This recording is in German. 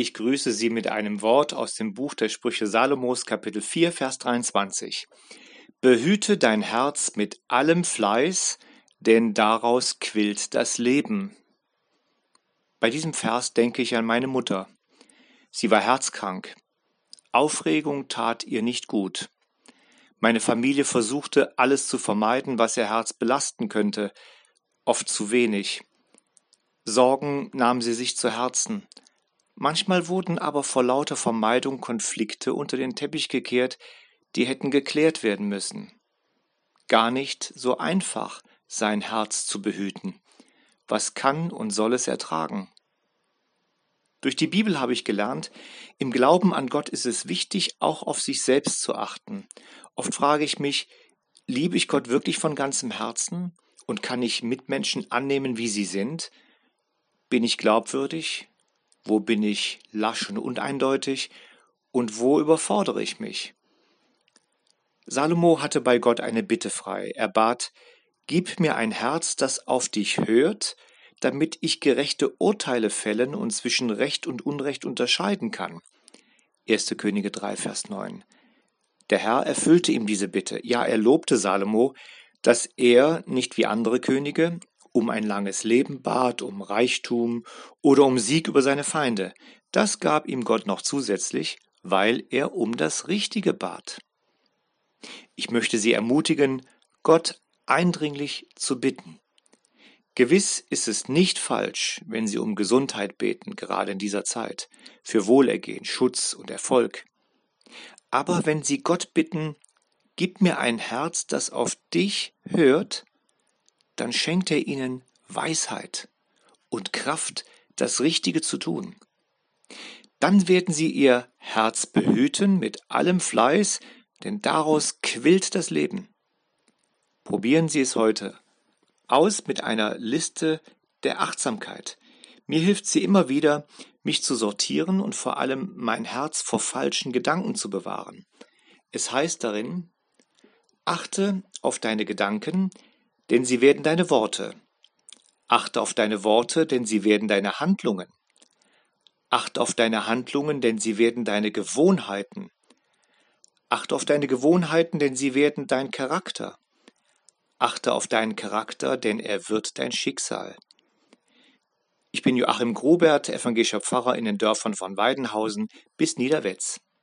Ich grüße Sie mit einem Wort aus dem Buch der Sprüche Salomos, Kapitel 4, Vers 23. Behüte dein Herz mit allem Fleiß, denn daraus quillt das Leben. Bei diesem Vers denke ich an meine Mutter. Sie war herzkrank. Aufregung tat ihr nicht gut. Meine Familie versuchte, alles zu vermeiden, was ihr Herz belasten könnte, oft zu wenig. Sorgen nahm sie sich zu Herzen. Manchmal wurden aber vor lauter Vermeidung Konflikte unter den Teppich gekehrt, die hätten geklärt werden müssen. Gar nicht so einfach, sein Herz zu behüten. Was kann und soll es ertragen? Durch die Bibel habe ich gelernt, im Glauben an Gott ist es wichtig, auch auf sich selbst zu achten. Oft frage ich mich, liebe ich Gott wirklich von ganzem Herzen und kann ich Mitmenschen annehmen, wie sie sind? Bin ich glaubwürdig? Wo bin ich lasch und uneindeutig? Und wo überfordere ich mich? Salomo hatte bei Gott eine Bitte frei. Er bat, Gib mir ein Herz, das auf dich hört, damit ich gerechte Urteile fällen und zwischen Recht und Unrecht unterscheiden kann. 1. Könige 3, Vers 9. Der Herr erfüllte ihm diese Bitte. Ja, er lobte Salomo, dass er nicht wie andere Könige um ein langes Leben bat, um Reichtum oder um Sieg über seine Feinde. Das gab ihm Gott noch zusätzlich, weil er um das Richtige bat. Ich möchte Sie ermutigen, Gott eindringlich zu bitten. Gewiss ist es nicht falsch, wenn Sie um Gesundheit beten, gerade in dieser Zeit, für Wohlergehen, Schutz und Erfolg. Aber wenn Sie Gott bitten, gib mir ein Herz, das auf dich hört, dann schenkt er Ihnen Weisheit und Kraft, das Richtige zu tun. Dann werden Sie Ihr Herz behüten mit allem Fleiß, denn daraus quillt das Leben. Probieren Sie es heute aus mit einer Liste der Achtsamkeit. Mir hilft sie immer wieder, mich zu sortieren und vor allem mein Herz vor falschen Gedanken zu bewahren. Es heißt darin, achte auf deine Gedanken, denn sie werden deine Worte. Achte auf deine Worte, denn sie werden deine Handlungen. Achte auf deine Handlungen, denn sie werden deine Gewohnheiten. Achte auf deine Gewohnheiten, denn sie werden dein Charakter. Achte auf deinen Charakter, denn er wird dein Schicksal. Ich bin Joachim Grobert, evangelischer Pfarrer in den Dörfern von Weidenhausen bis Niederwetz.